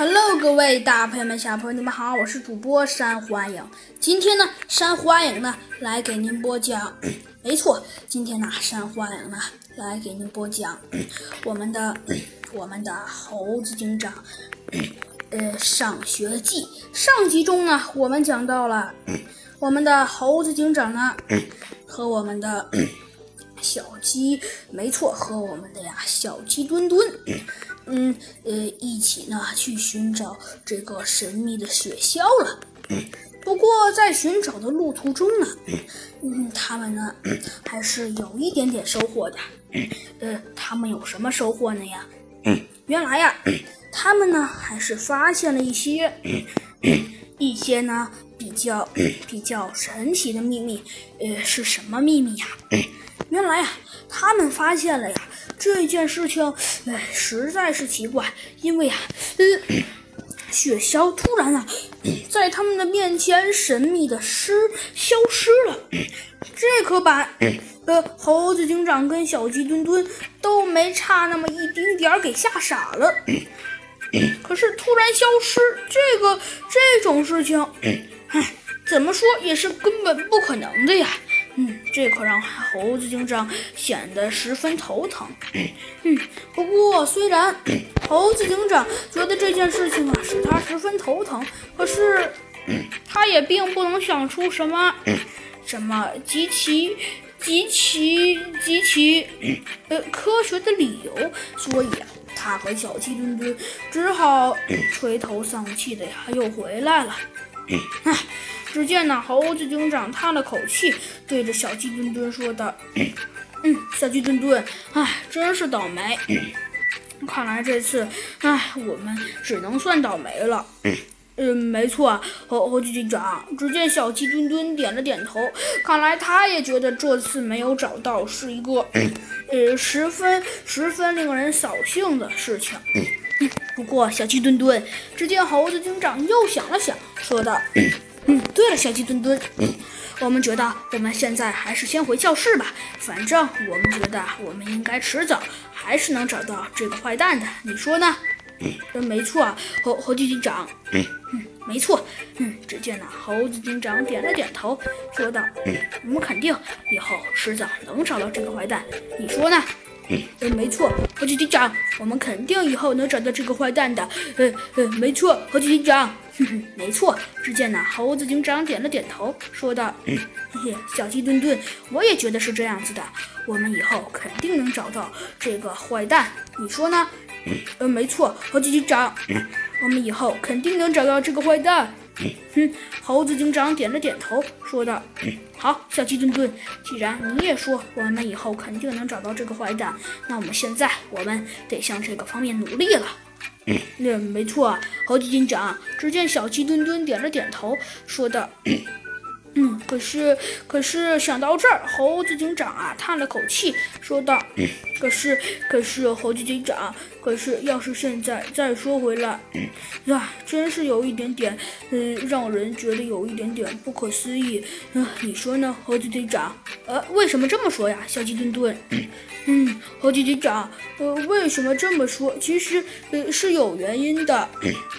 Hello，各位大朋友们、小朋友们，你们好，我是主播山欢迎。今天呢，山欢迎呢来给您播讲，没错，今天呢，山欢迎呢来给您播讲我们的我们的猴子警长呃上学记。上集中呢，我们讲到了我们的猴子警长呢和我们的小鸡，没错，和我们的呀小鸡墩墩。嗯，呃，一起呢去寻找这个神秘的雪橇了。不过在寻找的路途中呢，嗯，他们呢还是有一点点收获的。呃，他们有什么收获呢呀？原来呀，他们呢还是发现了一些一些呢比较 比较神奇的秘密。呃，是什么秘密呀？原来呀，他们发现了呀。这件事情，哎，实在是奇怪，因为啊，呃，雪橇突然啊，在他们的面前神秘的失消失了，这可把呃猴子警长跟小鸡墩墩都没差那么一丁点儿给吓傻了。可是突然消失，这个这种事情，哎，怎么说也是根本不可能的呀。嗯，这可让猴子警长显得十分头疼。嗯，不过虽然猴子警长觉得这件事情啊使他十分头疼，可是他也并不能想出什么什么极其极其极其呃科学的理由，所以啊，他和小鸡墩墩只好垂头丧气的呀又回来了。唉。只见那猴子警长叹了口气，对着小鸡墩墩说道：“嗯，小鸡墩墩，唉，真是倒霉。看来这次，唉，我们只能算倒霉了。”嗯，没错，猴猴子警长。只见小鸡墩墩点了点头，看来他也觉得这次没有找到是一个，呃，十分十分令人扫兴的事情。不过，小鸡墩墩，只见猴子警长又想了想，说道。嗯，对了，小鸡墩墩，我们觉得我们现在还是先回教室吧。反正我们觉得我们应该迟早还是能找到这个坏蛋的，你说呢？嗯，没错，猴猴子警长。嗯，没错。嗯，只见那猴子警长点了点头，说道：“嗯我们肯定以后迟早能找到这个坏蛋，你说呢？”嗯，没错，猴子警长，我们肯定以后能找到这个坏蛋的。嗯嗯，没错，猴子警长。没错，只见呢猴子警长点了点头，说道：“嘿嘿，小鸡墩墩，我也觉得是这样子的。我们以后肯定能找到这个坏蛋，你说呢？”“嗯，没错，猴子警长，我们以后肯定能找到这个坏蛋。”哼，猴子警长点了点头，说道：“好，小鸡墩墩，既然你也说我们以后肯定能找到这个坏蛋，那我们现在我们得向这个方面努力了。”那没错，猴子警长。只见小鸡墩墩点了点头，说道：“嗯，可是，可是想到这儿，猴子警长啊叹了口气，说道：可是，可是猴子警长，可是要是现在再说回来，呀，真是有一点点，嗯，让人觉得有一点点不可思议。啊，你说呢，猴子警长？呃，为什么这么说呀，小鸡墩墩？”嗯，猴子警长，呃，为什么这么说？其实，呃，是有原因的。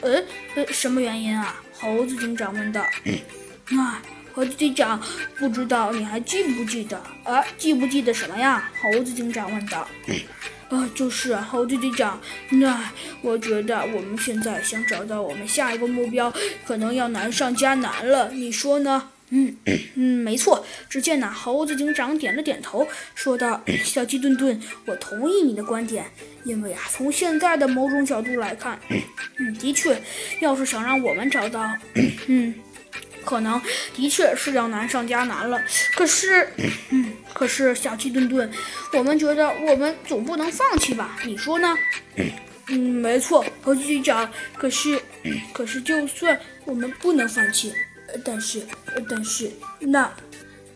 呃，呃，什么原因啊？猴子警长问道。啊，猴子警长，不知道你还记不记得？啊，记不记得什么呀？猴子警长问道。啊，就是猴子警长。那我觉得我们现在想找到我们下一个目标，可能要难上加难了。你说呢？嗯嗯，没错。只见那猴子警长点了点头，说道：“小鸡墩墩，我同意你的观点。因为啊，从现在的某种角度来看，嗯，的确，要是想让我们找到，嗯，可能的确是要难上加难了。可是，嗯，可是小鸡墩墩，我们觉得我们总不能放弃吧？你说呢？嗯，没错，猴子警长。可是，可是，就算我们不能放弃。”但是，但是，那，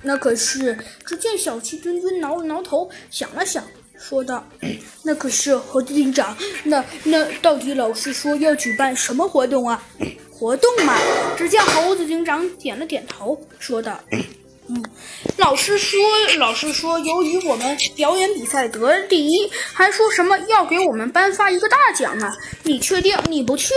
那可是……只见小鸡墩墩挠了挠头，想了想，说道：“那可是猴子警长，那那到底老师说要举办什么活动啊？活动嘛。”只见猴子警长点了点头，说道：“嗯，老师说，老师说，由于我们表演比赛得第一，还说什么要给我们颁发一个大奖呢？你确定你不去？”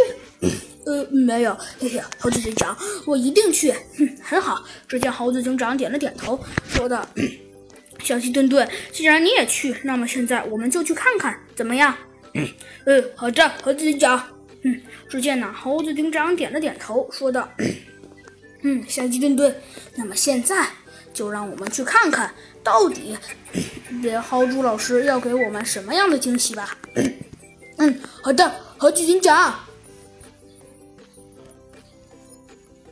呃，没有，嘿嘿，猴子警长，我一定去。哼，很好。只见猴子警长点了点头，说道：“小鸡墩墩，既然你也去，那么现在我们就去看看，怎么样？”嗯，呃，好的，猴子警长。嗯，只见呢，猴子警长点了点头，说道：“嗯，小鸡墩墩，那么现在就让我们去看看到底别豪猪老师要给我们什么样的惊喜吧。”嗯，好的，猴子警长。